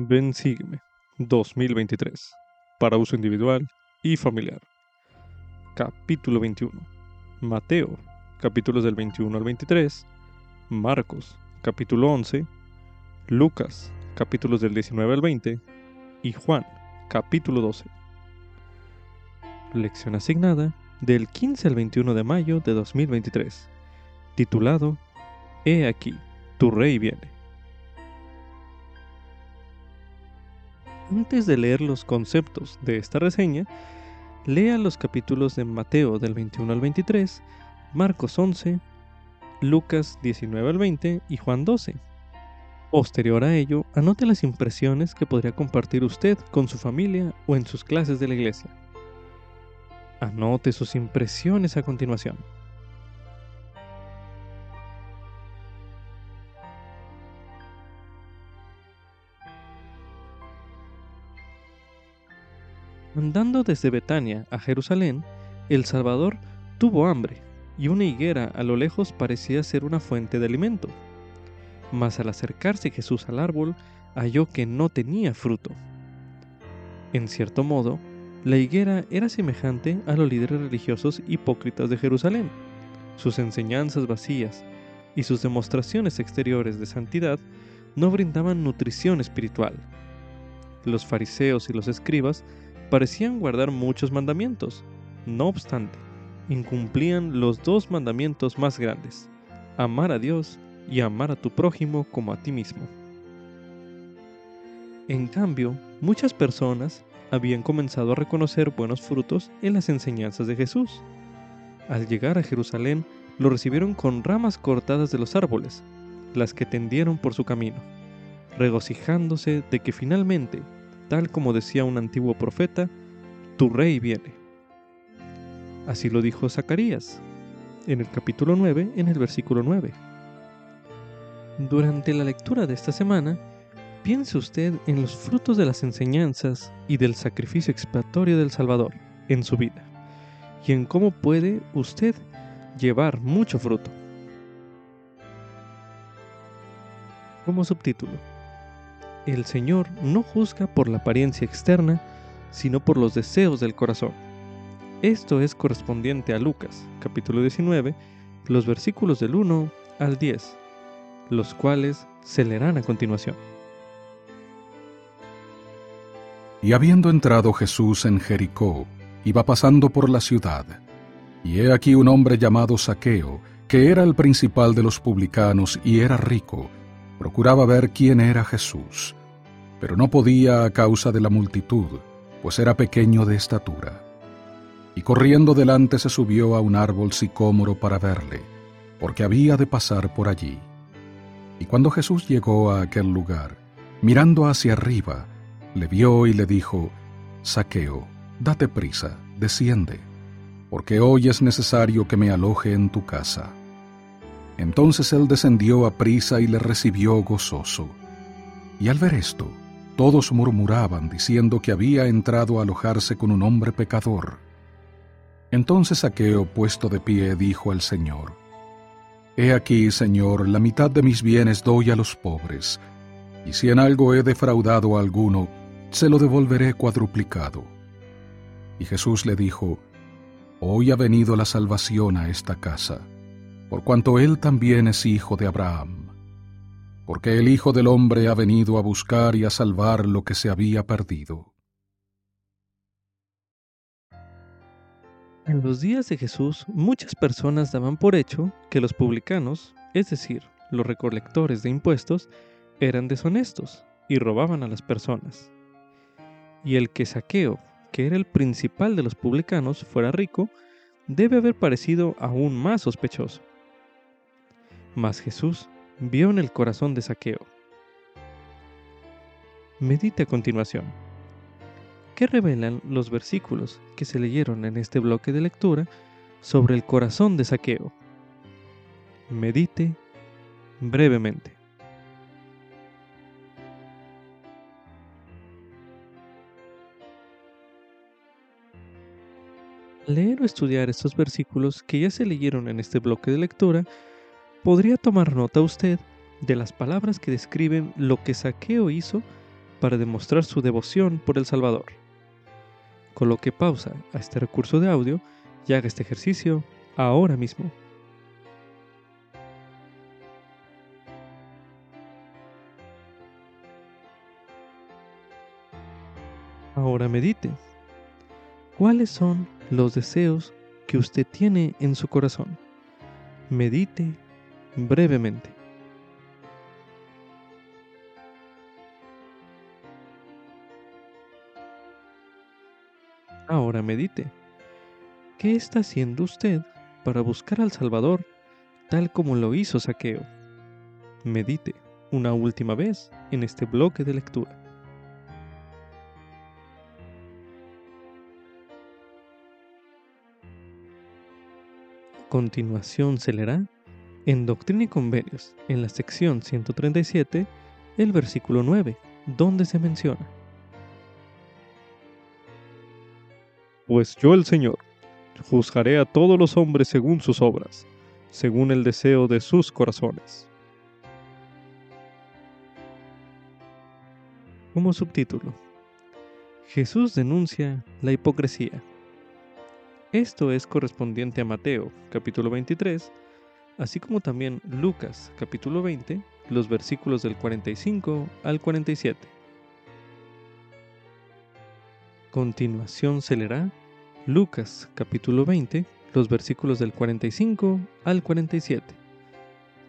Ven Sígueme 2023 para uso individual y familiar. Capítulo 21. Mateo, capítulos del 21 al 23. Marcos, capítulo 11. Lucas, capítulos del 19 al 20. Y Juan, capítulo 12. Lección asignada del 15 al 21 de mayo de 2023. Titulado He aquí, tu rey viene. Antes de leer los conceptos de esta reseña, lea los capítulos de Mateo del 21 al 23, Marcos 11, Lucas 19 al 20 y Juan 12. Posterior a ello, anote las impresiones que podría compartir usted con su familia o en sus clases de la iglesia. Anote sus impresiones a continuación. Andando desde Betania a Jerusalén, el Salvador tuvo hambre, y una higuera a lo lejos parecía ser una fuente de alimento. Mas al acercarse Jesús al árbol, halló que no tenía fruto. En cierto modo, la higuera era semejante a los líderes religiosos hipócritas de Jerusalén. Sus enseñanzas vacías y sus demostraciones exteriores de santidad no brindaban nutrición espiritual. Los fariseos y los escribas parecían guardar muchos mandamientos. No obstante, incumplían los dos mandamientos más grandes, amar a Dios y amar a tu prójimo como a ti mismo. En cambio, muchas personas habían comenzado a reconocer buenos frutos en las enseñanzas de Jesús. Al llegar a Jerusalén, lo recibieron con ramas cortadas de los árboles, las que tendieron por su camino, regocijándose de que finalmente tal como decía un antiguo profeta, tu rey viene. Así lo dijo Zacarías en el capítulo 9, en el versículo 9. Durante la lectura de esta semana, piense usted en los frutos de las enseñanzas y del sacrificio expiatorio del Salvador en su vida y en cómo puede usted llevar mucho fruto. Como subtítulo, el Señor no juzga por la apariencia externa, sino por los deseos del corazón. Esto es correspondiente a Lucas, capítulo 19, los versículos del 1 al 10, los cuales se leerán a continuación. Y habiendo entrado Jesús en Jericó, iba pasando por la ciudad, y he aquí un hombre llamado Saqueo, que era el principal de los publicanos y era rico, procuraba ver quién era Jesús, pero no podía a causa de la multitud, pues era pequeño de estatura. Y corriendo delante se subió a un árbol sicómoro para verle, porque había de pasar por allí. Y cuando Jesús llegó a aquel lugar, mirando hacia arriba, le vio y le dijo, Saqueo, date prisa, desciende, porque hoy es necesario que me aloje en tu casa. Entonces él descendió a prisa y le recibió gozoso. Y al ver esto, todos murmuraban diciendo que había entrado a alojarse con un hombre pecador. Entonces Saqueo, puesto de pie, dijo al Señor, He aquí, Señor, la mitad de mis bienes doy a los pobres, y si en algo he defraudado a alguno, se lo devolveré cuadruplicado. Y Jesús le dijo, Hoy ha venido la salvación a esta casa por cuanto él también es hijo de Abraham. Porque el Hijo del Hombre ha venido a buscar y a salvar lo que se había perdido. En los días de Jesús, muchas personas daban por hecho que los publicanos, es decir, los recolectores de impuestos, eran deshonestos y robaban a las personas. Y el que Saqueo, que era el principal de los publicanos, fuera rico, debe haber parecido aún más sospechoso. Mas Jesús vio en el corazón de Saqueo. Medite a continuación. ¿Qué revelan los versículos que se leyeron en este bloque de lectura sobre el corazón de Saqueo? Medite brevemente. Leer o estudiar estos versículos que ya se leyeron en este bloque de lectura podría tomar nota usted de las palabras que describen lo que Saqueo hizo para demostrar su devoción por el Salvador. Coloque pausa a este recurso de audio y haga este ejercicio ahora mismo. Ahora medite. ¿Cuáles son los deseos que usted tiene en su corazón? Medite brevemente. Ahora medite. ¿Qué está haciendo usted para buscar al Salvador tal como lo hizo Saqueo? Medite una última vez en este bloque de lectura. continuación se leerá en Doctrina y Convenios, en la sección 137, el versículo 9, donde se menciona. Pues yo el Señor juzgaré a todos los hombres según sus obras, según el deseo de sus corazones. Como subtítulo, Jesús denuncia la hipocresía. Esto es correspondiente a Mateo capítulo 23, así como también Lucas capítulo 20, los versículos del 45 al 47. Continuación se leerá Lucas capítulo 20, los versículos del 45 al 47,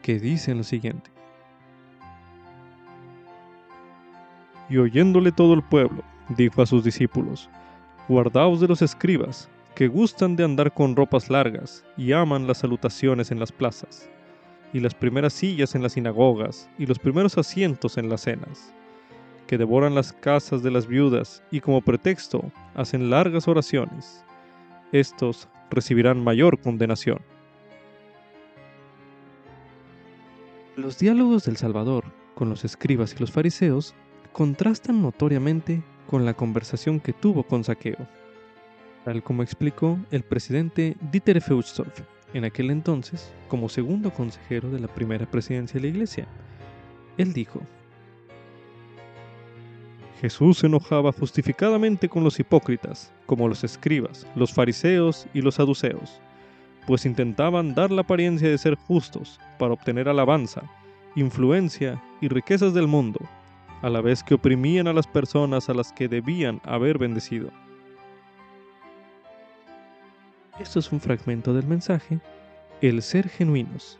que dicen lo siguiente. Y oyéndole todo el pueblo, dijo a sus discípulos, Guardaos de los escribas que gustan de andar con ropas largas y aman las salutaciones en las plazas, y las primeras sillas en las sinagogas y los primeros asientos en las cenas, que devoran las casas de las viudas y como pretexto hacen largas oraciones. Estos recibirán mayor condenación. Los diálogos del Salvador con los escribas y los fariseos contrastan notoriamente con la conversación que tuvo con Saqueo como explicó el presidente Dieter Feuchtdorf, en aquel entonces como segundo consejero de la primera presidencia de la Iglesia. Él dijo, Jesús se enojaba justificadamente con los hipócritas, como los escribas, los fariseos y los saduceos, pues intentaban dar la apariencia de ser justos para obtener alabanza, influencia y riquezas del mundo, a la vez que oprimían a las personas a las que debían haber bendecido. Esto es un fragmento del mensaje El ser genuinos,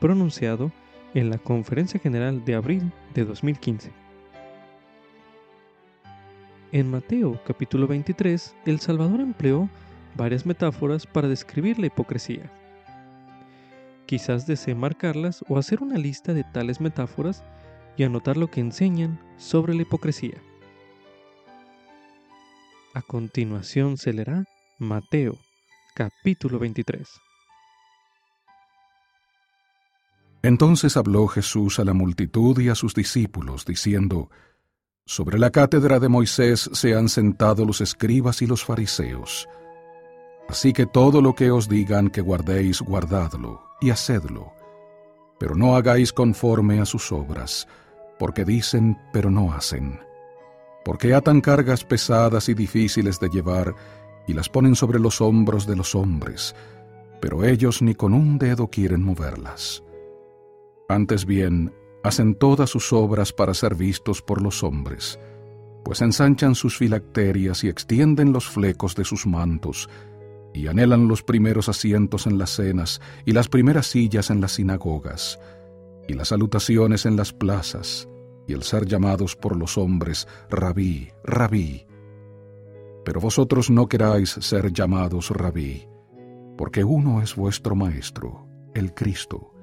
pronunciado en la Conferencia General de abril de 2015. En Mateo capítulo 23, el Salvador empleó varias metáforas para describir la hipocresía. Quizás desee marcarlas o hacer una lista de tales metáforas y anotar lo que enseñan sobre la hipocresía. A continuación se leerá Mateo capítulo 23. Entonces habló Jesús a la multitud y a sus discípulos, diciendo, Sobre la cátedra de Moisés se han sentado los escribas y los fariseos. Así que todo lo que os digan que guardéis, guardadlo y hacedlo, pero no hagáis conforme a sus obras, porque dicen, pero no hacen. Porque atan cargas pesadas y difíciles de llevar, y las ponen sobre los hombros de los hombres, pero ellos ni con un dedo quieren moverlas. Antes bien, hacen todas sus obras para ser vistos por los hombres, pues ensanchan sus filacterias y extienden los flecos de sus mantos, y anhelan los primeros asientos en las cenas y las primeras sillas en las sinagogas, y las salutaciones en las plazas, y el ser llamados por los hombres, rabí, rabí pero vosotros no queráis ser llamados rabí, porque uno es vuestro Maestro, el Cristo,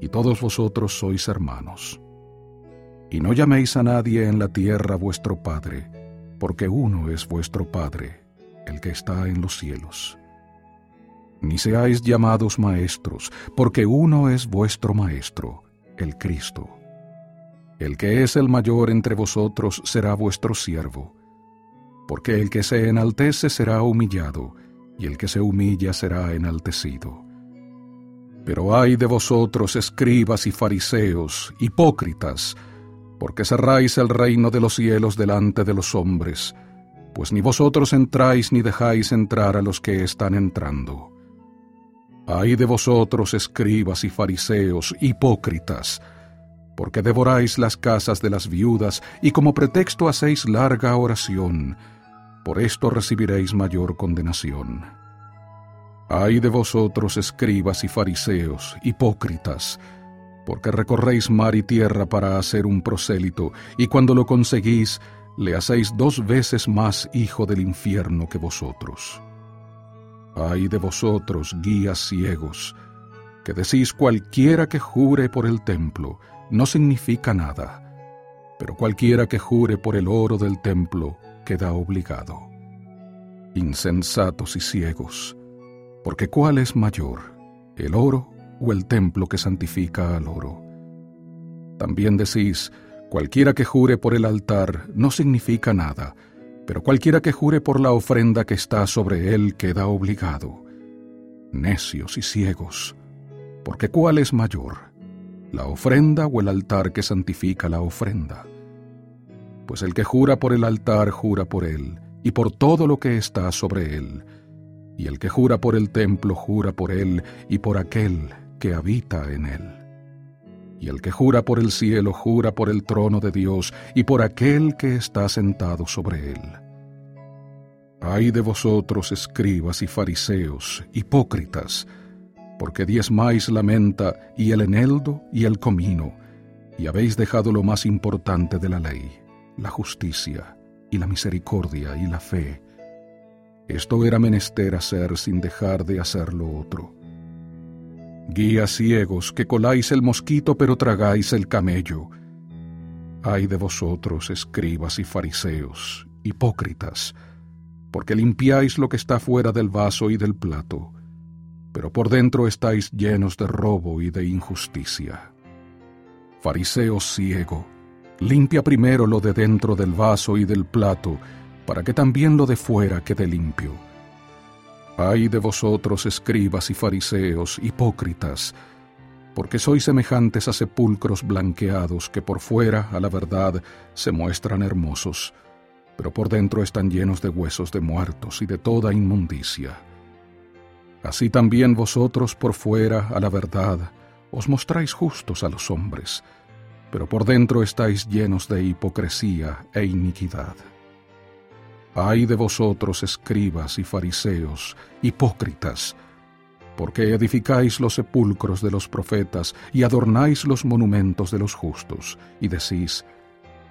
y todos vosotros sois hermanos. Y no llaméis a nadie en la tierra vuestro Padre, porque uno es vuestro Padre, el que está en los cielos. Ni seáis llamados maestros, porque uno es vuestro Maestro, el Cristo. El que es el mayor entre vosotros será vuestro siervo porque el que se enaltece será humillado, y el que se humilla será enaltecido. Pero ay de vosotros, escribas y fariseos, hipócritas, porque cerráis el reino de los cielos delante de los hombres, pues ni vosotros entráis ni dejáis entrar a los que están entrando. Ay de vosotros, escribas y fariseos, hipócritas, porque devoráis las casas de las viudas y como pretexto hacéis larga oración, por esto recibiréis mayor condenación. Ay de vosotros, escribas y fariseos, hipócritas, porque recorréis mar y tierra para hacer un prosélito, y cuando lo conseguís, le hacéis dos veces más hijo del infierno que vosotros. Ay de vosotros, guías ciegos, que decís cualquiera que jure por el templo, no significa nada, pero cualquiera que jure por el oro del templo queda obligado. Insensatos y ciegos, porque ¿cuál es mayor, el oro o el templo que santifica al oro. También decís, cualquiera que jure por el altar no significa nada, pero cualquiera que jure por la ofrenda que está sobre él queda obligado. Necios y ciegos, porque ¿cuál es mayor, la ofrenda o el altar que santifica la ofrenda? Pues el que jura por el altar jura por él, y por todo lo que está sobre él, y el que jura por el templo jura por él y por aquel que habita en él. Y el que jura por el cielo jura por el trono de Dios y por aquel que está sentado sobre él. Ay de vosotros, escribas y fariseos, hipócritas, porque diezmáis la menta y el eneldo y el comino, y habéis dejado lo más importante de la ley, la justicia y la misericordia y la fe. Esto era menester hacer sin dejar de hacer lo otro. Guías ciegos que coláis el mosquito pero tragáis el camello. Ay de vosotros, escribas y fariseos, hipócritas, porque limpiáis lo que está fuera del vaso y del plato, pero por dentro estáis llenos de robo y de injusticia. Fariseo ciego, limpia primero lo de dentro del vaso y del plato, para que también lo de fuera quede limpio Ay de vosotros, escribas y fariseos, hipócritas, porque sois semejantes a sepulcros blanqueados que por fuera, a la verdad, se muestran hermosos, pero por dentro están llenos de huesos de muertos y de toda inmundicia. Así también vosotros por fuera, a la verdad, os mostráis justos a los hombres, pero por dentro estáis llenos de hipocresía e iniquidad. Ay de vosotros, escribas y fariseos, hipócritas, porque edificáis los sepulcros de los profetas y adornáis los monumentos de los justos, y decís,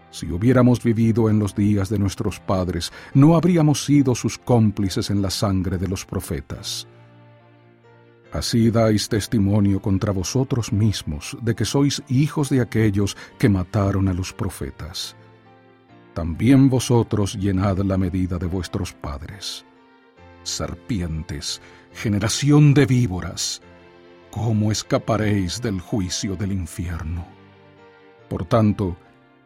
si hubiéramos vivido en los días de nuestros padres, no habríamos sido sus cómplices en la sangre de los profetas. Así dais testimonio contra vosotros mismos de que sois hijos de aquellos que mataron a los profetas también vosotros llenad la medida de vuestros padres. Serpientes, generación de víboras, ¿cómo escaparéis del juicio del infierno? Por tanto,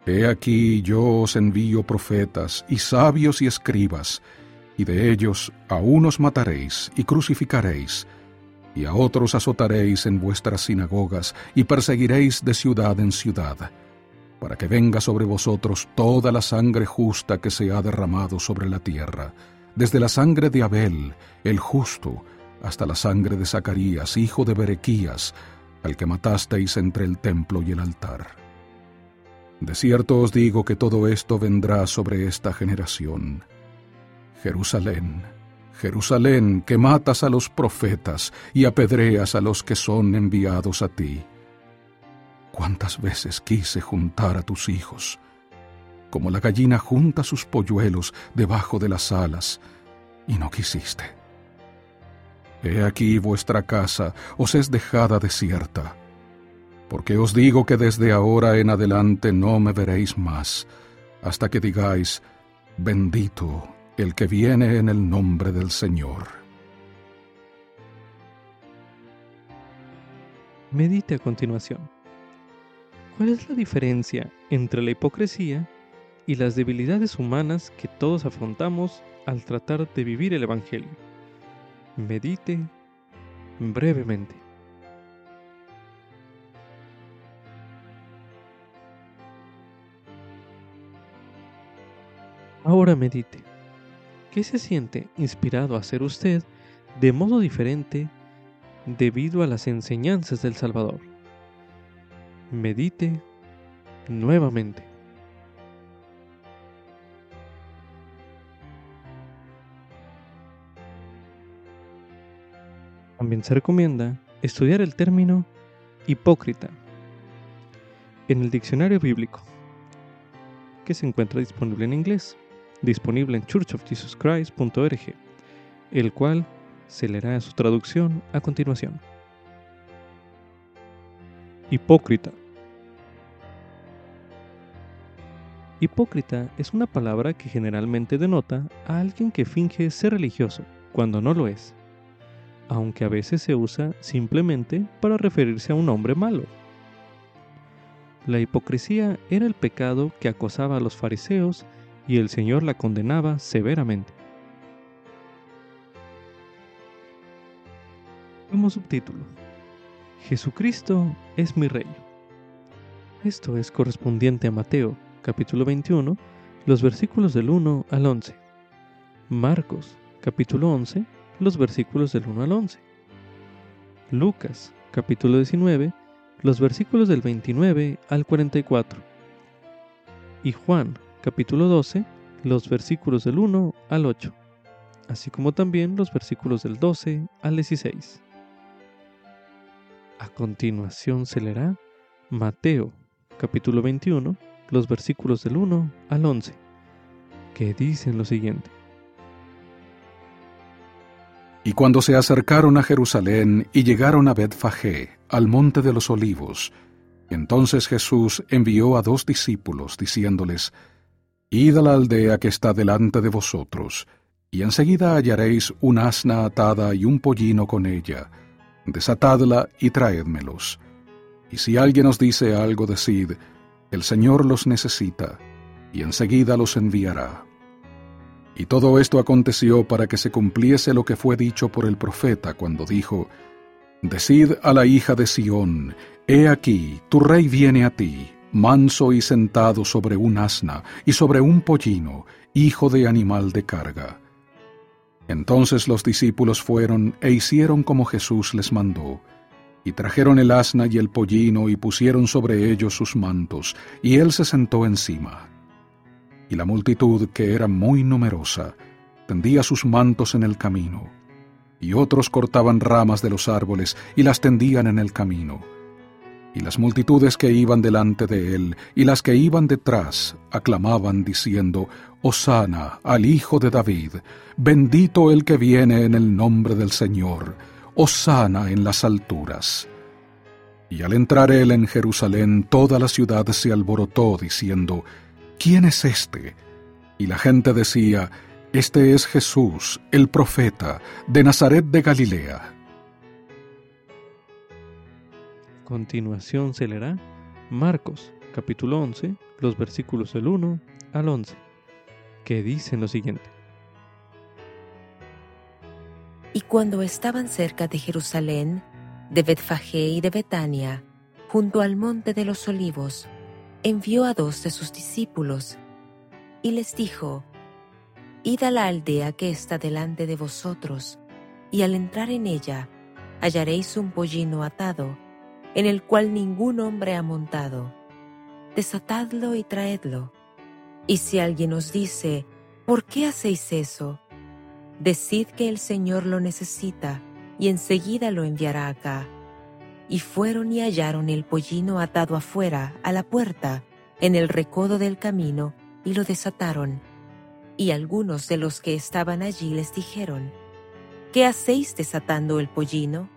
he aquí yo os envío profetas y sabios y escribas, y de ellos a unos mataréis y crucificaréis, y a otros azotaréis en vuestras sinagogas y perseguiréis de ciudad en ciudad para que venga sobre vosotros toda la sangre justa que se ha derramado sobre la tierra, desde la sangre de Abel, el justo, hasta la sangre de Zacarías, hijo de Berequías, al que matasteis entre el templo y el altar. De cierto os digo que todo esto vendrá sobre esta generación. Jerusalén, Jerusalén, que matas a los profetas y apedreas a los que son enviados a ti. Cuántas veces quise juntar a tus hijos, como la gallina junta sus polluelos debajo de las alas, y no quisiste. He aquí vuestra casa os es dejada desierta, porque os digo que desde ahora en adelante no me veréis más, hasta que digáis, bendito el que viene en el nombre del Señor. Medite a continuación. ¿Cuál es la diferencia entre la hipocresía y las debilidades humanas que todos afrontamos al tratar de vivir el Evangelio? Medite brevemente. Ahora medite. ¿Qué se siente inspirado a hacer usted de modo diferente debido a las enseñanzas del Salvador? Medite nuevamente. También se recomienda estudiar el término hipócrita en el diccionario bíblico, que se encuentra disponible en inglés, disponible en churchofjesuschrist.org, el cual se leerá su traducción a continuación. Hipócrita. Hipócrita es una palabra que generalmente denota a alguien que finge ser religioso cuando no lo es aunque a veces se usa simplemente para referirse a un hombre malo. La hipocresía era el pecado que acosaba a los fariseos y el Señor la condenaba severamente. Como subtítulo, Jesucristo es mi Rey. Esto es correspondiente a Mateo, capítulo 21, los versículos del 1 al 11. Marcos, capítulo 11, los versículos del 1 al 11. Lucas, capítulo 19, los versículos del 29 al 44. Y Juan, capítulo 12, los versículos del 1 al 8, así como también los versículos del 12 al 16. A continuación se leerá Mateo, capítulo 21, los versículos del 1 al 11, que dicen lo siguiente. Y cuando se acercaron a Jerusalén y llegaron a Betfagé, al monte de los olivos, entonces Jesús envió a dos discípulos, diciéndoles, Id a la aldea que está delante de vosotros, y enseguida hallaréis un asna atada y un pollino con ella. Desatadla y traédmelos. Y si alguien os dice algo, decid, el Señor los necesita, y enseguida los enviará. Y todo esto aconteció para que se cumpliese lo que fue dicho por el profeta cuando dijo, Decid a la hija de Sión, He aquí, tu rey viene a ti, manso y sentado sobre un asna y sobre un pollino, hijo de animal de carga. Entonces los discípulos fueron e hicieron como Jesús les mandó, y trajeron el asna y el pollino y pusieron sobre ellos sus mantos, y él se sentó encima y la multitud, que era muy numerosa, tendía sus mantos en el camino, y otros cortaban ramas de los árboles y las tendían en el camino. Y las multitudes que iban delante de él y las que iban detrás aclamaban diciendo, Hosana al Hijo de David, bendito el que viene en el nombre del Señor, Hosana en las alturas. Y al entrar él en Jerusalén, toda la ciudad se alborotó diciendo, ¿quién es este? Y la gente decía, este es Jesús, el profeta, de Nazaret de Galilea. Continuación se leerá Marcos, capítulo 11, los versículos del 1 al 11, que dicen lo siguiente. Y cuando estaban cerca de Jerusalén, de Betfagé y de Betania, junto al monte de los olivos, envió a dos de sus discípulos y les dijo, Id a la aldea que está delante de vosotros, y al entrar en ella hallaréis un pollino atado, en el cual ningún hombre ha montado. Desatadlo y traedlo. Y si alguien os dice, ¿por qué hacéis eso? Decid que el Señor lo necesita, y enseguida lo enviará acá y fueron y hallaron el pollino atado afuera, a la puerta, en el recodo del camino, y lo desataron. Y algunos de los que estaban allí les dijeron, ¿Qué hacéis desatando el pollino?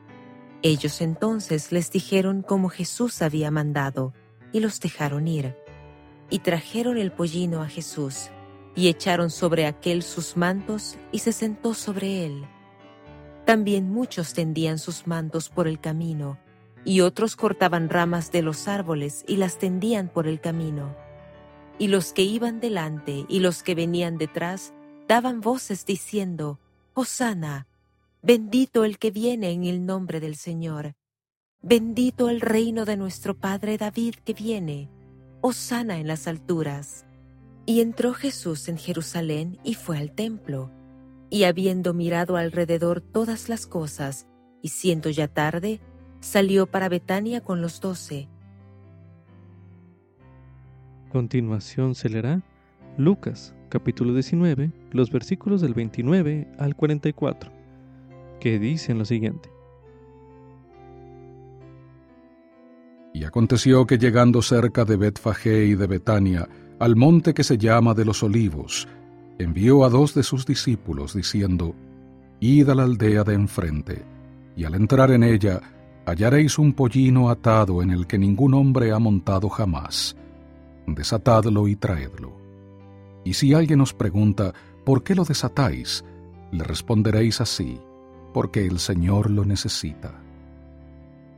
Ellos entonces les dijeron como Jesús había mandado, y los dejaron ir. Y trajeron el pollino a Jesús, y echaron sobre aquel sus mantos, y se sentó sobre él. También muchos tendían sus mantos por el camino, y otros cortaban ramas de los árboles y las tendían por el camino. Y los que iban delante y los que venían detrás daban voces diciendo, Hosana, bendito el que viene en el nombre del Señor, bendito el reino de nuestro Padre David que viene, Hosana en las alturas. Y entró Jesús en Jerusalén y fue al templo, y habiendo mirado alrededor todas las cosas, y siendo ya tarde, salió para Betania con los doce. Continuación se leerá Lucas capítulo 19, los versículos del 29 al 44, que dicen lo siguiente. Y aconteció que llegando cerca de Betfagé y de Betania, al monte que se llama de los olivos, envió a dos de sus discípulos, diciendo, Id a la aldea de enfrente, y al entrar en ella hallaréis un pollino atado en el que ningún hombre ha montado jamás. Desatadlo y traedlo. Y si alguien os pregunta, ¿por qué lo desatáis? Le responderéis así, porque el Señor lo necesita.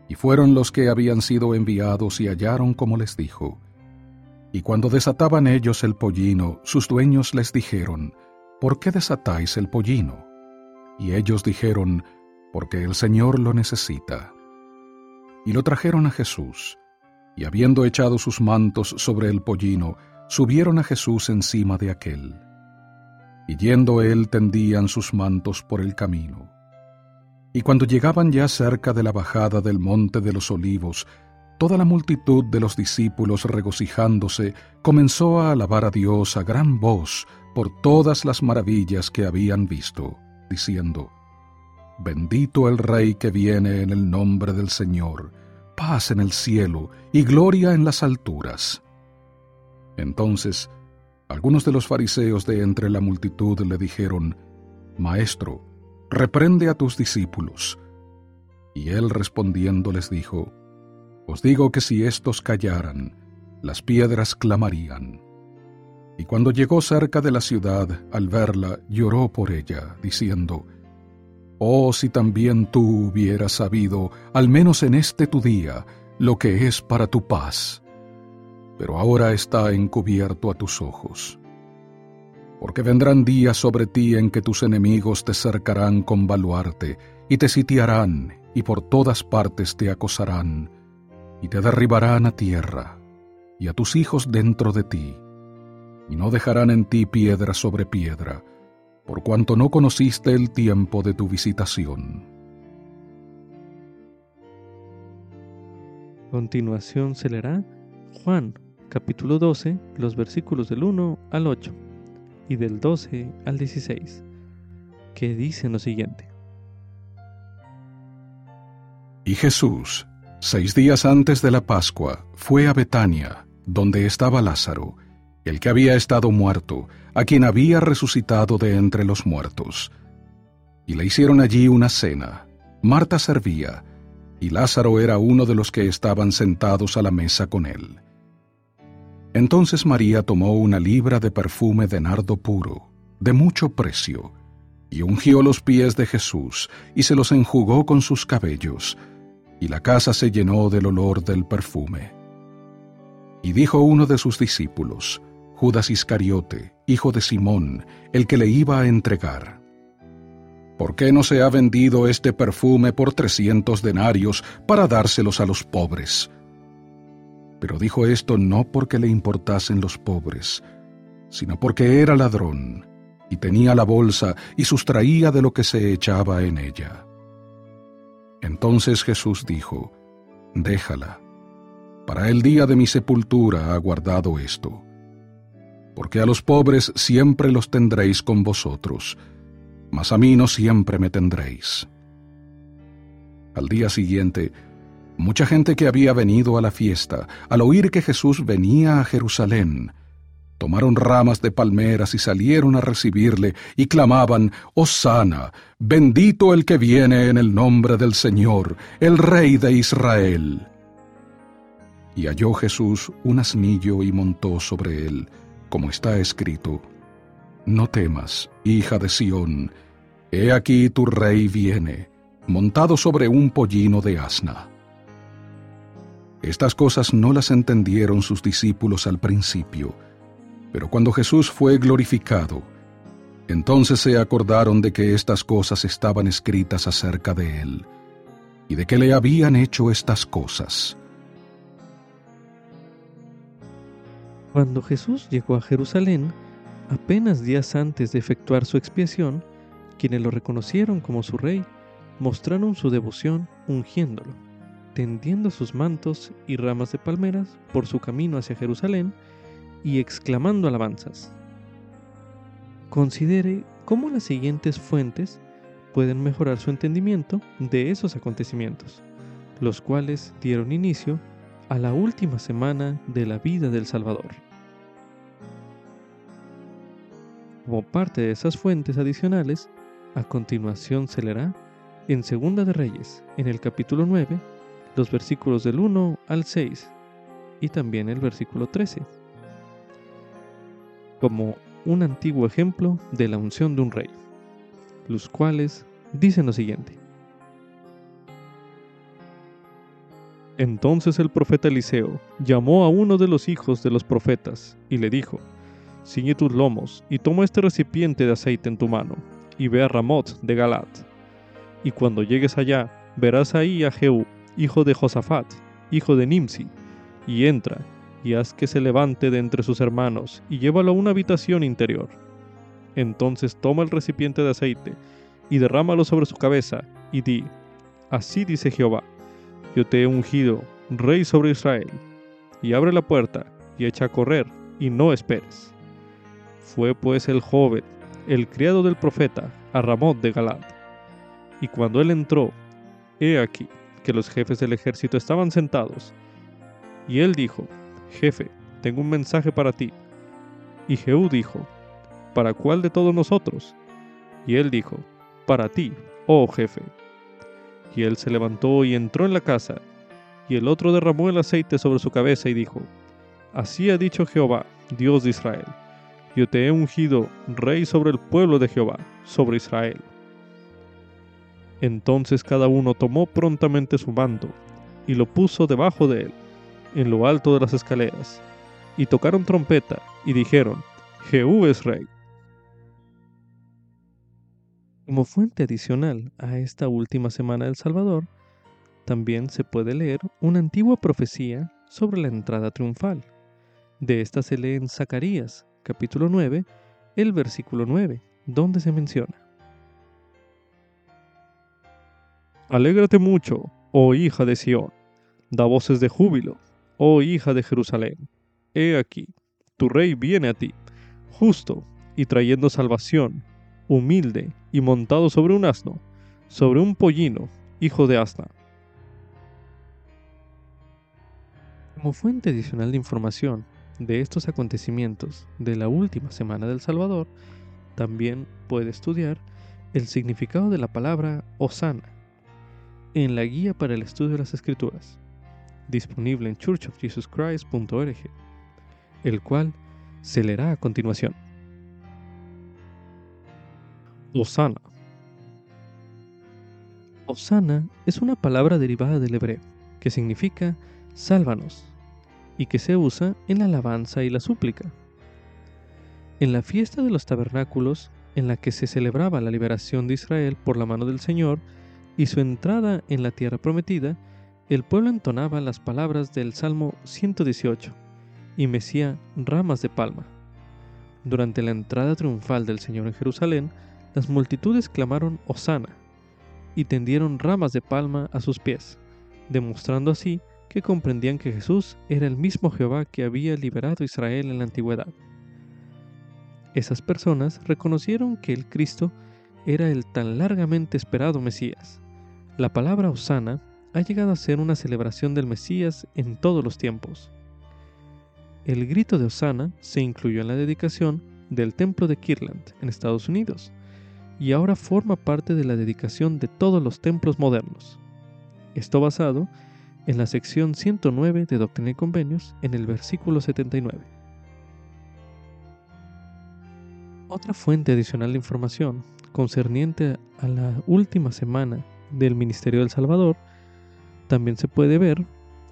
Y fueron los que habían sido enviados y hallaron como les dijo. Y cuando desataban ellos el pollino, sus dueños les dijeron, ¿por qué desatáis el pollino? Y ellos dijeron, porque el Señor lo necesita. Y lo trajeron a Jesús, y habiendo echado sus mantos sobre el pollino, subieron a Jesús encima de aquel. Y yendo él tendían sus mantos por el camino. Y cuando llegaban ya cerca de la bajada del monte de los olivos, toda la multitud de los discípulos regocijándose comenzó a alabar a Dios a gran voz por todas las maravillas que habían visto, diciendo, Bendito el Rey que viene en el nombre del Señor, paz en el cielo y gloria en las alturas. Entonces, algunos de los fariseos de entre la multitud le dijeron, Maestro, reprende a tus discípulos. Y él respondiendo les dijo, Os digo que si éstos callaran, las piedras clamarían. Y cuando llegó cerca de la ciudad, al verla, lloró por ella, diciendo, Oh, si también tú hubieras sabido, al menos en este tu día, lo que es para tu paz. Pero ahora está encubierto a tus ojos porque vendrán días sobre ti en que tus enemigos te cercarán con baluarte, y te sitiarán, y por todas partes te acosarán, y te derribarán a tierra, y a tus hijos dentro de ti, y no dejarán en ti piedra sobre piedra, por cuanto no conociste el tiempo de tu visitación. Continuación se leerá Juan capítulo 12, los versículos del 1 al 8 y del 12 al 16, que dicen lo siguiente. Y Jesús, seis días antes de la Pascua, fue a Betania, donde estaba Lázaro, el que había estado muerto, a quien había resucitado de entre los muertos. Y le hicieron allí una cena. Marta servía, y Lázaro era uno de los que estaban sentados a la mesa con él. Entonces María tomó una libra de perfume de nardo puro, de mucho precio, y ungió los pies de Jesús, y se los enjugó con sus cabellos, y la casa se llenó del olor del perfume. Y dijo uno de sus discípulos, Judas Iscariote, hijo de Simón, el que le iba a entregar. ¿Por qué no se ha vendido este perfume por trescientos denarios para dárselos a los pobres? Pero dijo esto no porque le importasen los pobres, sino porque era ladrón, y tenía la bolsa y sustraía de lo que se echaba en ella. Entonces Jesús dijo, Déjala, para el día de mi sepultura ha guardado esto, porque a los pobres siempre los tendréis con vosotros, mas a mí no siempre me tendréis. Al día siguiente, Mucha gente que había venido a la fiesta, al oír que Jesús venía a Jerusalén, tomaron ramas de palmeras y salieron a recibirle y clamaban, Hosanna, bendito el que viene en el nombre del Señor, el Rey de Israel. Y halló Jesús un asnillo y montó sobre él, como está escrito, No temas, hija de Sión, he aquí tu rey viene, montado sobre un pollino de asna. Estas cosas no las entendieron sus discípulos al principio, pero cuando Jesús fue glorificado, entonces se acordaron de que estas cosas estaban escritas acerca de él, y de que le habían hecho estas cosas. Cuando Jesús llegó a Jerusalén, apenas días antes de efectuar su expiación, quienes lo reconocieron como su rey, mostraron su devoción ungiéndolo, tendiendo sus mantos y ramas de palmeras por su camino hacia Jerusalén y exclamando alabanzas. Considere cómo las siguientes fuentes pueden mejorar su entendimiento de esos acontecimientos, los cuales dieron inicio a la última semana de la vida del Salvador. Como parte de esas fuentes adicionales, a continuación se leerá en Segunda de Reyes, en el capítulo 9, los versículos del 1 al 6 y también el versículo 13, como un antiguo ejemplo de la unción de un rey, los cuales dicen lo siguiente. Entonces el profeta Eliseo llamó a uno de los hijos de los profetas y le dijo, Ciñe tus lomos y toma este recipiente de aceite en tu mano y ve a Ramot de Galat. Y cuando llegues allá, verás ahí a Jehú, hijo de Josafat, hijo de Nimsi, y entra y haz que se levante de entre sus hermanos y llévalo a una habitación interior. Entonces toma el recipiente de aceite y derrámalo sobre su cabeza y di, así dice Jehová, yo te he ungido, rey sobre Israel, y abre la puerta y echa a correr y no esperes. Fue pues el joven, el criado del profeta, a Ramot de Galad. Y cuando él entró, he aquí que los jefes del ejército estaban sentados. Y él dijo, Jefe, tengo un mensaje para ti. Y Jehú dijo, ¿para cuál de todos nosotros? Y él dijo, para ti, oh jefe. Y él se levantó y entró en la casa, y el otro derramó el aceite sobre su cabeza y dijo, Así ha dicho Jehová, Dios de Israel, yo te he ungido rey sobre el pueblo de Jehová, sobre Israel. Entonces cada uno tomó prontamente su manto, y lo puso debajo de él, en lo alto de las escaleras, y tocaron trompeta, y dijeron, Jehú es rey. Como fuente adicional a esta última semana del Salvador, también se puede leer una antigua profecía sobre la entrada triunfal. De esta se lee en Zacarías, capítulo 9, el versículo 9, donde se menciona. Alégrate mucho, oh hija de Sión, da voces de júbilo, oh hija de Jerusalén. He aquí, tu rey viene a ti, justo y trayendo salvación, humilde y montado sobre un asno, sobre un pollino, hijo de asna. Como fuente adicional de información de estos acontecimientos de la última semana del Salvador, también puede estudiar el significado de la palabra Osana en la guía para el estudio de las escrituras, disponible en churchofjesuschrist.org, el cual se leerá a continuación. Osana. Osana es una palabra derivada del hebreo que significa sálvanos y que se usa en la alabanza y la súplica. En la fiesta de los tabernáculos, en la que se celebraba la liberación de Israel por la mano del Señor y su entrada en la tierra prometida, el pueblo entonaba las palabras del Salmo 118 y mecía ramas de palma. Durante la entrada triunfal del Señor en Jerusalén, las multitudes clamaron Osana y tendieron ramas de palma a sus pies, demostrando así que comprendían que Jesús era el mismo Jehová que había liberado Israel en la antigüedad. Esas personas reconocieron que el Cristo era el tan largamente esperado Mesías. La palabra Osana ha llegado a ser una celebración del Mesías en todos los tiempos. El grito de Osana se incluyó en la dedicación del templo de Kirtland en Estados Unidos y ahora forma parte de la dedicación de todos los templos modernos. Esto basado en la sección 109 de Doctrina y Convenios en el versículo 79. Otra fuente adicional de información concerniente a la última semana del Ministerio del Salvador también se puede ver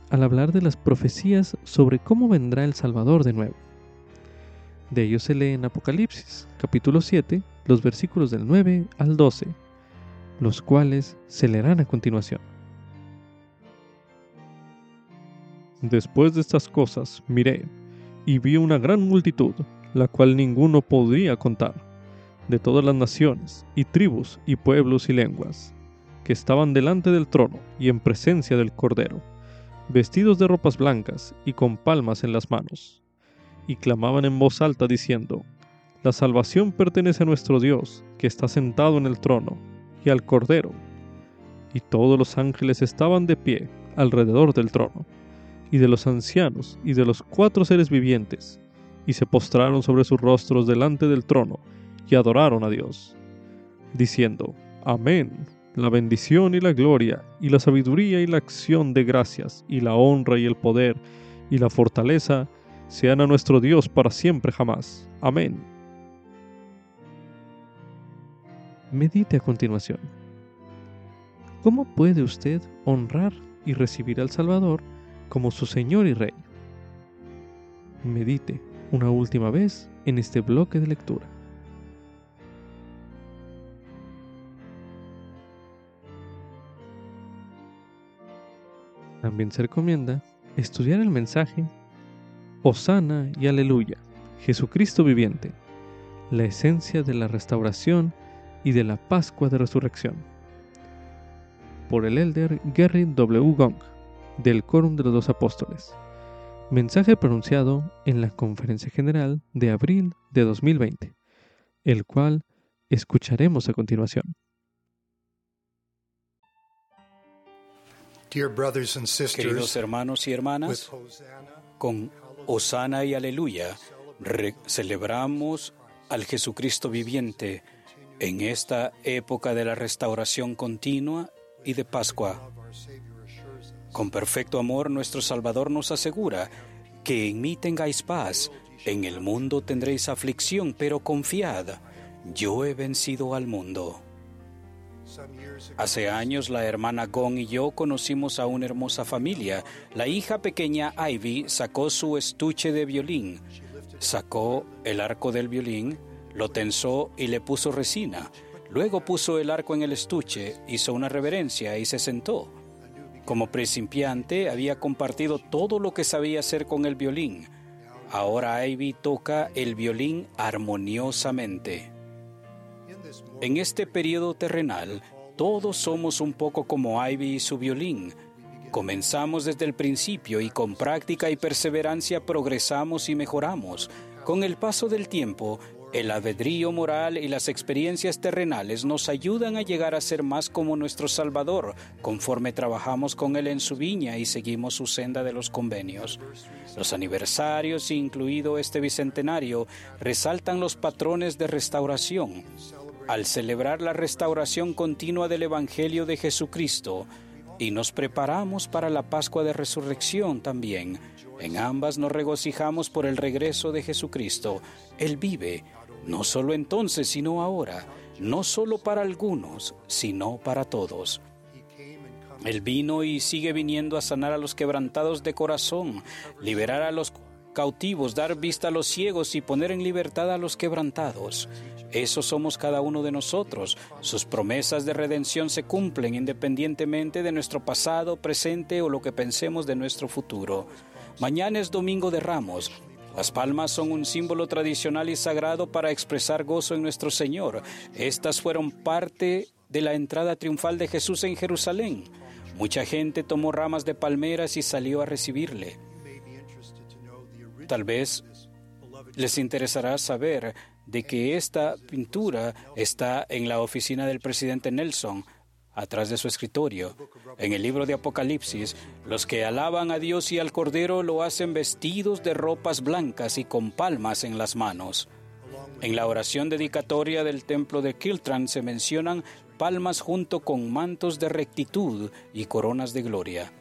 al hablar de las profecías sobre cómo vendrá el Salvador de nuevo. De ello se lee en Apocalipsis, capítulo 7, los versículos del 9 al 12, los cuales se leerán a continuación. Después de estas cosas, miré, y vi una gran multitud, la cual ninguno podría contar, de todas las naciones, y tribus, y pueblos y lenguas, que estaban delante del trono y en presencia del Cordero, vestidos de ropas blancas y con palmas en las manos, y clamaban en voz alta diciendo, La salvación pertenece a nuestro Dios, que está sentado en el trono, y al Cordero. Y todos los ángeles estaban de pie alrededor del trono y de los ancianos y de los cuatro seres vivientes, y se postraron sobre sus rostros delante del trono, y adoraron a Dios, diciendo, Amén, la bendición y la gloria, y la sabiduría y la acción de gracias, y la honra y el poder, y la fortaleza, sean a nuestro Dios para siempre jamás. Amén. Medite a continuación. ¿Cómo puede usted honrar y recibir al Salvador como su Señor y Rey. Medite una última vez en este bloque de lectura. También se recomienda estudiar el mensaje Osana y Aleluya, Jesucristo viviente, la esencia de la restauración y de la Pascua de Resurrección, por el elder Gary W. Gong del Quórum de los Dos Apóstoles. Mensaje pronunciado en la Conferencia General de abril de 2020, el cual escucharemos a continuación. Queridos hermanos y hermanas, con Osana y Aleluya celebramos al Jesucristo viviente en esta época de la restauración continua y de Pascua. Con perfecto amor nuestro Salvador nos asegura que en mí tengáis paz, en el mundo tendréis aflicción, pero confiad, yo he vencido al mundo. Hace años la hermana Gong y yo conocimos a una hermosa familia. La hija pequeña Ivy sacó su estuche de violín, sacó el arco del violín, lo tensó y le puso resina. Luego puso el arco en el estuche, hizo una reverencia y se sentó. Como principiante había compartido todo lo que sabía hacer con el violín. Ahora Ivy toca el violín armoniosamente. En este periodo terrenal, todos somos un poco como Ivy y su violín. Comenzamos desde el principio y con práctica y perseverancia progresamos y mejoramos. Con el paso del tiempo, el albedrío moral y las experiencias terrenales nos ayudan a llegar a ser más como nuestro Salvador, conforme trabajamos con Él en su viña y seguimos su senda de los convenios. Los aniversarios, incluido este bicentenario, resaltan los patrones de restauración. Al celebrar la restauración continua del Evangelio de Jesucristo, y nos preparamos para la Pascua de Resurrección también. En ambas nos regocijamos por el regreso de Jesucristo. Él vive no solo entonces, sino ahora, no solo para algunos, sino para todos. Él vino y sigue viniendo a sanar a los quebrantados de corazón, liberar a los cautivos, dar vista a los ciegos y poner en libertad a los quebrantados. Eso somos cada uno de nosotros. Sus promesas de redención se cumplen independientemente de nuestro pasado, presente o lo que pensemos de nuestro futuro. Mañana es Domingo de Ramos. Las palmas son un símbolo tradicional y sagrado para expresar gozo en nuestro Señor. Estas fueron parte de la entrada triunfal de Jesús en Jerusalén. Mucha gente tomó ramas de palmeras y salió a recibirle. Tal vez les interesará saber de que esta pintura está en la oficina del presidente Nelson, atrás de su escritorio. En el libro de Apocalipsis, los que alaban a Dios y al Cordero lo hacen vestidos de ropas blancas y con palmas en las manos. En la oración dedicatoria del templo de Kiltran se mencionan palmas junto con mantos de rectitud y coronas de gloria.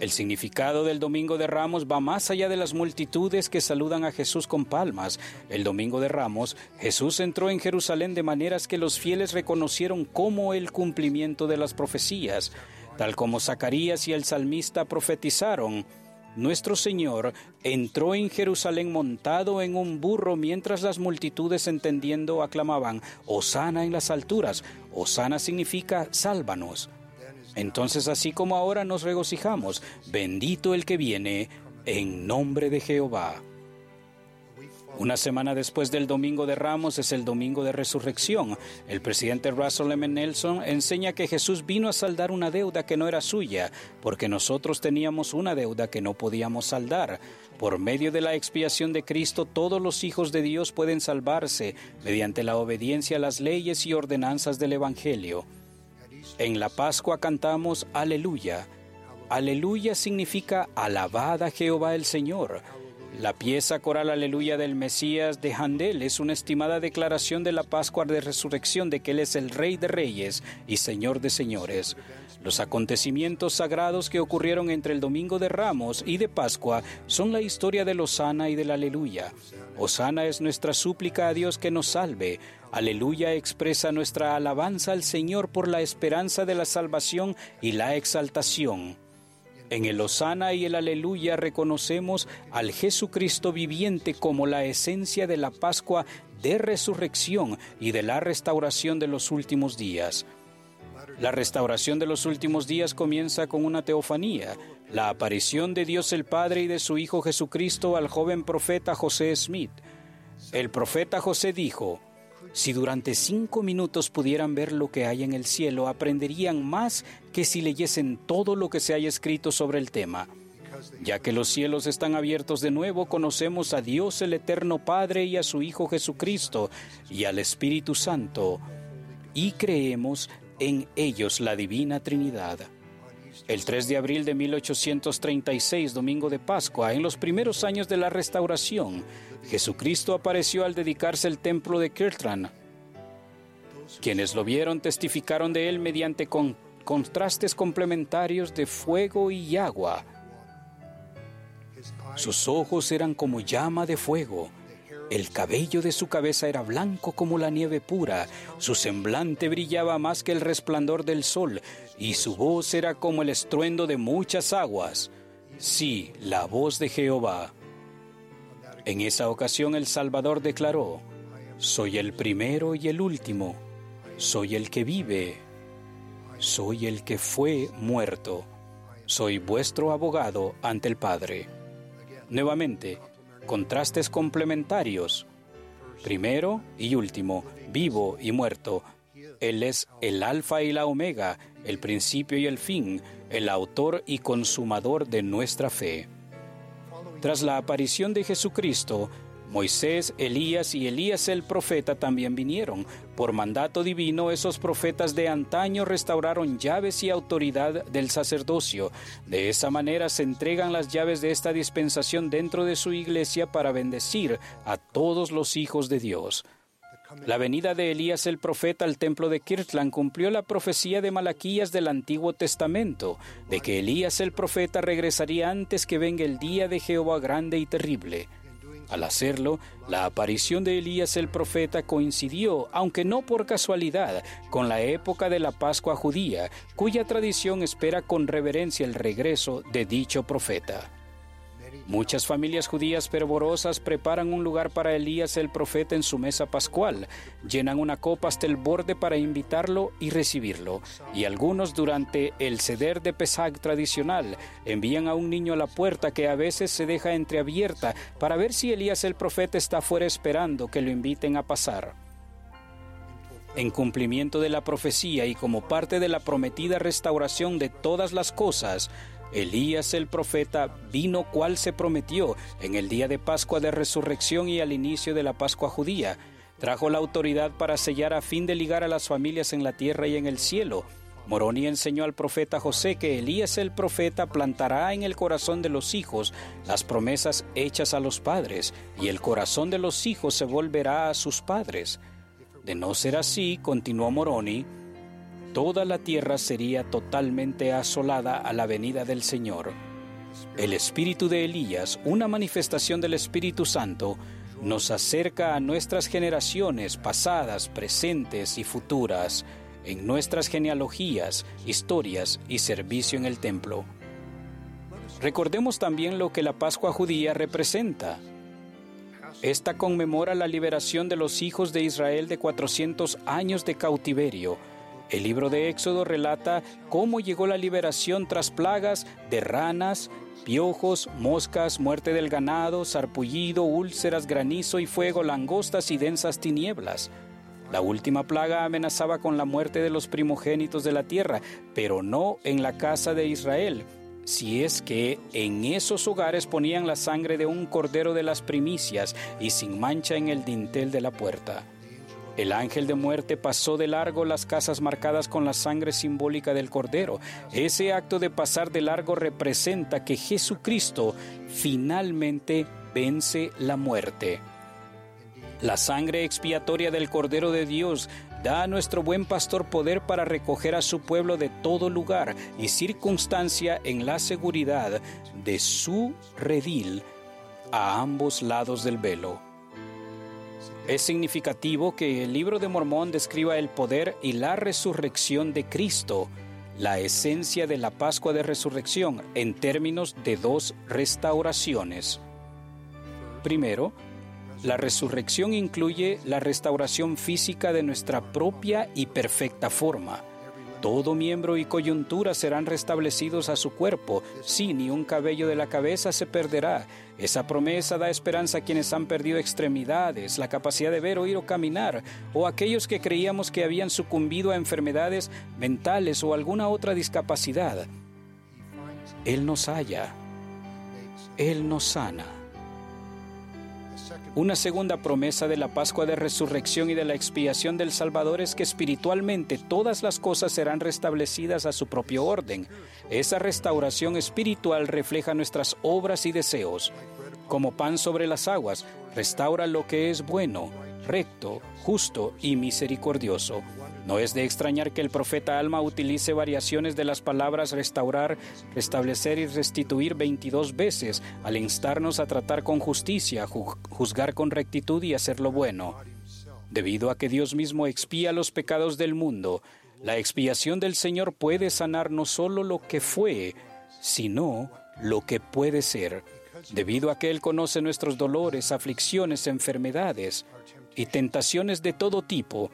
El significado del Domingo de Ramos va más allá de las multitudes que saludan a Jesús con palmas. El Domingo de Ramos, Jesús entró en Jerusalén de maneras que los fieles reconocieron como el cumplimiento de las profecías, tal como Zacarías y el salmista profetizaron. Nuestro Señor entró en Jerusalén montado en un burro mientras las multitudes entendiendo aclamaban, Osana en las alturas. Osana significa sálvanos. Entonces así como ahora nos regocijamos, bendito el que viene en nombre de Jehová. Una semana después del Domingo de Ramos es el Domingo de Resurrección. El presidente Russell M. Nelson enseña que Jesús vino a saldar una deuda que no era suya, porque nosotros teníamos una deuda que no podíamos saldar. Por medio de la expiación de Cristo, todos los hijos de Dios pueden salvarse mediante la obediencia a las leyes y ordenanzas del Evangelio. En la Pascua cantamos Aleluya. Aleluya significa alabada Jehová el Señor. La pieza coral Aleluya del Mesías de Handel es una estimada declaración de la Pascua de Resurrección de que Él es el Rey de Reyes y Señor de Señores. Los acontecimientos sagrados que ocurrieron entre el Domingo de Ramos y de Pascua son la historia de Osana y del Aleluya. Osana es nuestra súplica a Dios que nos salve. Aleluya expresa nuestra alabanza al Señor por la esperanza de la salvación y la exaltación. En el Osana y el Aleluya reconocemos al Jesucristo viviente como la esencia de la Pascua de resurrección y de la restauración de los últimos días. La restauración de los últimos días comienza con una teofanía, la aparición de Dios el Padre y de su Hijo Jesucristo al joven profeta José Smith. El profeta José dijo, si durante cinco minutos pudieran ver lo que hay en el cielo, aprenderían más que si leyesen todo lo que se haya escrito sobre el tema. Ya que los cielos están abiertos de nuevo, conocemos a Dios el Eterno Padre y a su Hijo Jesucristo y al Espíritu Santo, y creemos en ellos la Divina Trinidad. El 3 de abril de 1836, domingo de Pascua, en los primeros años de la restauración, Jesucristo apareció al dedicarse el templo de Kirtland. Quienes lo vieron testificaron de él mediante contrastes complementarios de fuego y agua. Sus ojos eran como llama de fuego el cabello de su cabeza era blanco como la nieve pura, su semblante brillaba más que el resplandor del sol, y su voz era como el estruendo de muchas aguas. Sí, la voz de Jehová. En esa ocasión el Salvador declaró, Soy el primero y el último, soy el que vive, soy el que fue muerto, soy vuestro abogado ante el Padre. Nuevamente, contrastes complementarios. Primero y último, vivo y muerto. Él es el alfa y la omega, el principio y el fin, el autor y consumador de nuestra fe. Tras la aparición de Jesucristo, Moisés, Elías y Elías el profeta también vinieron. Por mandato divino, esos profetas de antaño restauraron llaves y autoridad del sacerdocio. De esa manera se entregan las llaves de esta dispensación dentro de su iglesia para bendecir a todos los hijos de Dios. La venida de Elías el profeta al templo de Kirtland cumplió la profecía de Malaquías del Antiguo Testamento, de que Elías el profeta regresaría antes que venga el día de Jehová grande y terrible. Al hacerlo, la aparición de Elías el profeta coincidió, aunque no por casualidad, con la época de la Pascua judía, cuya tradición espera con reverencia el regreso de dicho profeta. Muchas familias judías fervorosas preparan un lugar para Elías el profeta en su mesa pascual, llenan una copa hasta el borde para invitarlo y recibirlo, y algunos durante el ceder de Pesach tradicional envían a un niño a la puerta que a veces se deja entreabierta para ver si Elías el profeta está fuera esperando que lo inviten a pasar. En cumplimiento de la profecía y como parte de la prometida restauración de todas las cosas, Elías el profeta vino cual se prometió en el día de Pascua de Resurrección y al inicio de la Pascua judía. Trajo la autoridad para sellar a fin de ligar a las familias en la tierra y en el cielo. Moroni enseñó al profeta José que Elías el profeta plantará en el corazón de los hijos las promesas hechas a los padres, y el corazón de los hijos se volverá a sus padres. De no ser así, continuó Moroni, toda la tierra sería totalmente asolada a la venida del Señor. El espíritu de Elías, una manifestación del Espíritu Santo, nos acerca a nuestras generaciones pasadas, presentes y futuras, en nuestras genealogías, historias y servicio en el templo. Recordemos también lo que la Pascua judía representa. Esta conmemora la liberación de los hijos de Israel de 400 años de cautiverio, El libro de Éxodo relata cómo llegó la liberación tras plagas de ranas, piojos, moscas, muerte del ganado, sarpullido, úlceras, granizo y fuego, langostas y densas tinieblas. La última plaga amenazaba con la muerte de los primogénitos de la tierra, pero no en la casa de Israel, si es que en esos hogares ponían la sangre de un cordero de las primicias y sin mancha en el dintel de la puerta. El ángel de muerte pasó de largo las casas marcadas con la sangre simbólica del cordero. Ese acto de pasar de largo representa que Jesucristo finalmente vence la muerte. La sangre expiatoria del Cordero de Dios da a nuestro buen pastor poder para recoger a su pueblo de todo lugar y circunstancia en la seguridad de su redil a ambos lados del velo. Es significativo que el libro de Mormón describa el poder y la resurrección de Cristo, la esencia de la Pascua de Resurrección, en términos de dos restauraciones. Primero, la resurrección incluye la restauración física de nuestra propia y perfecta forma. Todo miembro y coyuntura serán restablecidos a su cuerpo, sí, ni un cabello de la cabeza se perderá. Esa promesa da esperanza a quienes han perdido extremidades, la capacidad de ver, oír o caminar, o aquellos que creíamos que habían sucumbido a enfermedades mentales o alguna otra discapacidad. Él nos halla, Él nos sana. Una segunda promesa de la Pascua de Resurrección y de la expiación del Salvador es que espiritualmente todas las cosas serán restablecidas a su propio orden. Esa restauración espiritual refleja nuestras obras y deseos. Como pan sobre las aguas, restaura lo que es bueno, recto, justo y misericordioso. No es de extrañar que el profeta Alma utilice variaciones de las palabras restaurar, restablecer y restituir 22 veces al instarnos a tratar con justicia, juzgar con rectitud y hacer lo bueno. Debido a que Dios mismo expía los pecados del mundo, la expiación del Señor puede sanar no solo lo que fue, sino lo que puede ser. Debido a que Él conoce nuestros dolores, aflicciones, enfermedades y tentaciones de todo tipo,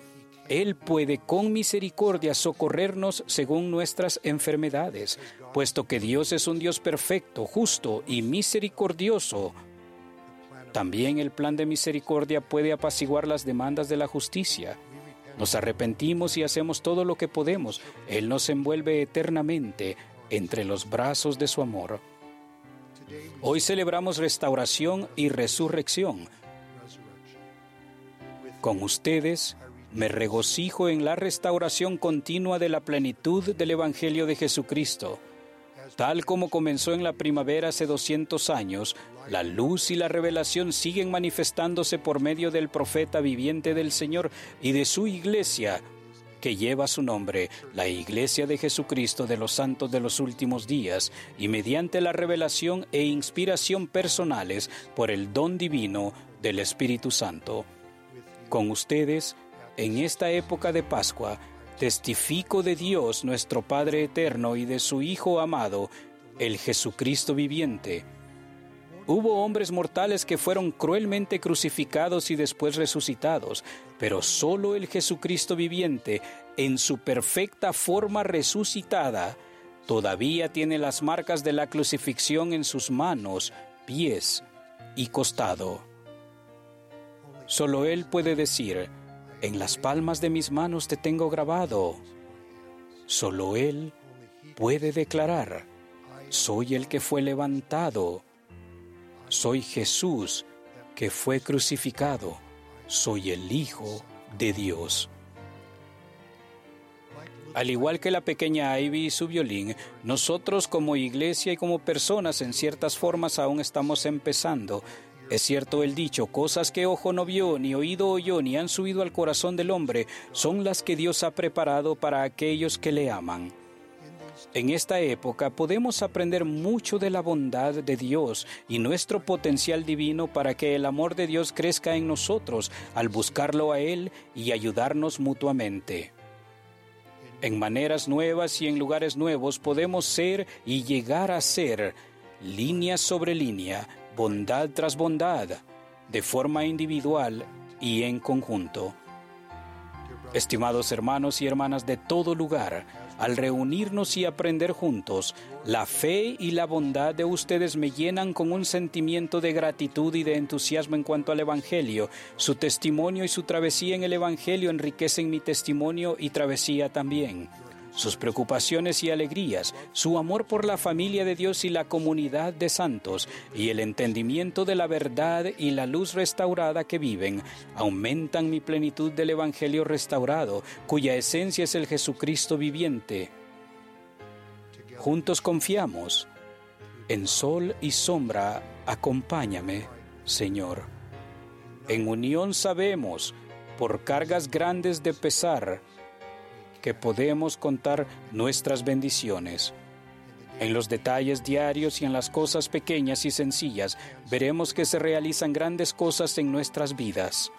él puede con misericordia socorrernos según nuestras enfermedades, puesto que Dios es un Dios perfecto, justo y misericordioso. También el plan de misericordia puede apaciguar las demandas de la justicia. Nos arrepentimos y hacemos todo lo que podemos. Él nos envuelve eternamente entre los brazos de su amor. Hoy celebramos restauración y resurrección. Con ustedes, me regocijo en la restauración continua de la plenitud del Evangelio de Jesucristo. Tal como comenzó en la primavera hace 200 años, la luz y la revelación siguen manifestándose por medio del profeta viviente del Señor y de su iglesia, que lleva su nombre, la Iglesia de Jesucristo de los Santos de los Últimos Días, y mediante la revelación e inspiración personales por el don divino del Espíritu Santo. Con ustedes, en esta época de Pascua, testifico de Dios nuestro Padre eterno y de su Hijo amado, el Jesucristo viviente. Hubo hombres mortales que fueron cruelmente crucificados y después resucitados, pero solo el Jesucristo viviente, en su perfecta forma resucitada, todavía tiene las marcas de la crucifixión en sus manos, pies y costado. Solo Él puede decir, en las palmas de mis manos te tengo grabado. Solo Él puede declarar, soy el que fue levantado, soy Jesús que fue crucificado, soy el Hijo de Dios. Al igual que la pequeña Ivy y su violín, nosotros como iglesia y como personas en ciertas formas aún estamos empezando es cierto el dicho, cosas que ojo no vio, ni oído oyó, ni han subido al corazón del hombre, son las que Dios ha preparado para aquellos que le aman. En esta época podemos aprender mucho de la bondad de Dios y nuestro potencial divino para que el amor de Dios crezca en nosotros al buscarlo a Él y ayudarnos mutuamente. En maneras nuevas y en lugares nuevos podemos ser y llegar a ser, línea sobre línea, bondad tras bondad, de forma individual y en conjunto. Estimados hermanos y hermanas de todo lugar, al reunirnos y aprender juntos, la fe y la bondad de ustedes me llenan con un sentimiento de gratitud y de entusiasmo en cuanto al Evangelio. Su testimonio y su travesía en el Evangelio enriquecen mi testimonio y travesía también sus preocupaciones y alegrías, su amor por la familia de Dios y la comunidad de santos, y el entendimiento de la verdad y la luz restaurada que viven, aumentan mi plenitud del Evangelio restaurado, cuya esencia es el Jesucristo viviente. Juntos confiamos. En sol y sombra, acompáñame, Señor. En unión sabemos, por cargas grandes de pesar, que podemos contar nuestras bendiciones. En los detalles diarios y en las cosas pequeñas y sencillas veremos que se realizan grandes cosas en nuestras vidas.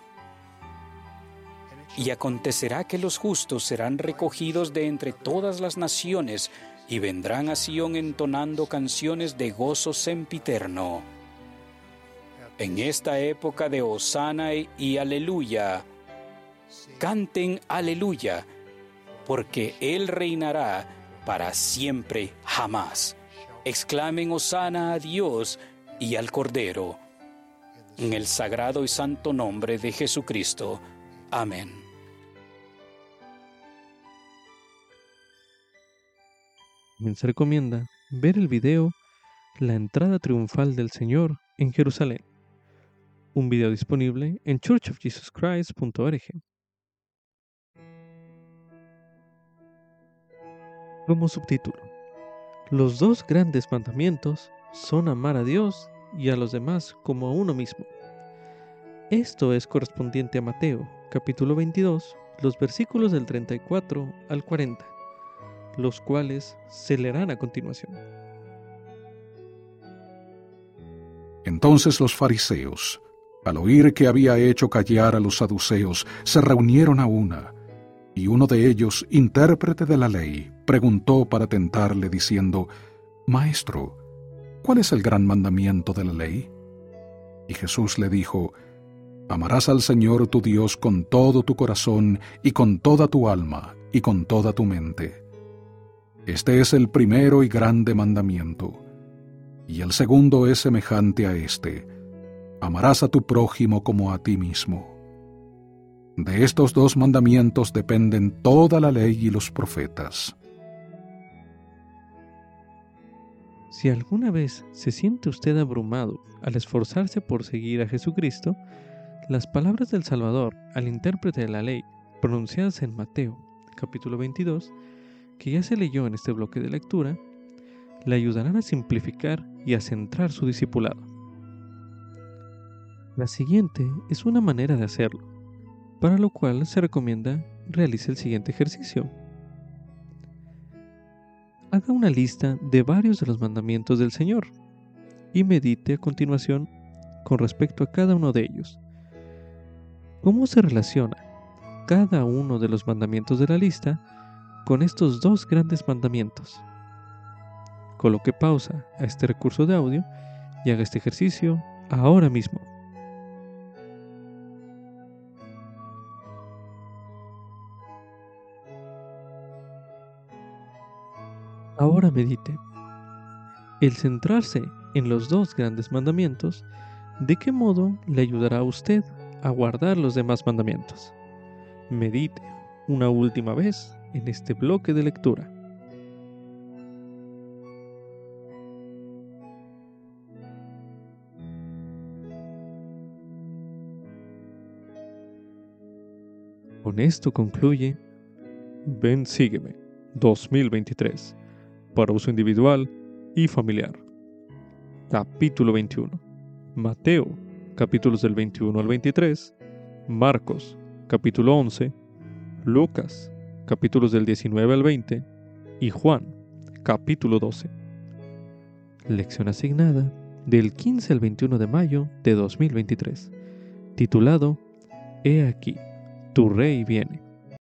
Y acontecerá que los justos serán recogidos de entre todas las naciones y vendrán a Sion entonando canciones de gozo sempiterno. En esta época de Osana y Aleluya, canten Aleluya porque Él reinará para siempre jamás. Exclamen Osana a Dios y al Cordero. En el sagrado y santo nombre de Jesucristo. Amén. Se recomienda ver el video La entrada triunfal del Señor en Jerusalén. Un video disponible en churchofjesuschrist.org. como subtítulo. Los dos grandes mandamientos son amar a Dios y a los demás como a uno mismo. Esto es correspondiente a Mateo, capítulo 22, los versículos del 34 al 40, los cuales se leerán a continuación. Entonces los fariseos, al oír que había hecho callar a los saduceos, se reunieron a una y uno de ellos, intérprete de la ley, preguntó para tentarle diciendo, Maestro, ¿cuál es el gran mandamiento de la ley? Y Jesús le dijo, Amarás al Señor tu Dios con todo tu corazón y con toda tu alma y con toda tu mente. Este es el primero y grande mandamiento. Y el segundo es semejante a este. Amarás a tu prójimo como a ti mismo. De estos dos mandamientos dependen toda la ley y los profetas. Si alguna vez se siente usted abrumado al esforzarse por seguir a Jesucristo, las palabras del Salvador al intérprete de la ley, pronunciadas en Mateo capítulo 22, que ya se leyó en este bloque de lectura, le ayudarán a simplificar y a centrar su discipulado. La siguiente es una manera de hacerlo para lo cual se recomienda realice el siguiente ejercicio. Haga una lista de varios de los mandamientos del Señor y medite a continuación con respecto a cada uno de ellos. ¿Cómo se relaciona cada uno de los mandamientos de la lista con estos dos grandes mandamientos? Coloque pausa a este recurso de audio y haga este ejercicio ahora mismo. Ahora medite. El centrarse en los dos grandes mandamientos, ¿de qué modo le ayudará a usted a guardar los demás mandamientos? Medite una última vez en este bloque de lectura. Con esto concluye Ven, sígueme 2023 para uso individual y familiar. Capítulo 21. Mateo, capítulos del 21 al 23. Marcos, capítulo 11. Lucas, capítulos del 19 al 20. Y Juan, capítulo 12. Lección asignada del 15 al 21 de mayo de 2023. Titulado He aquí, tu rey viene.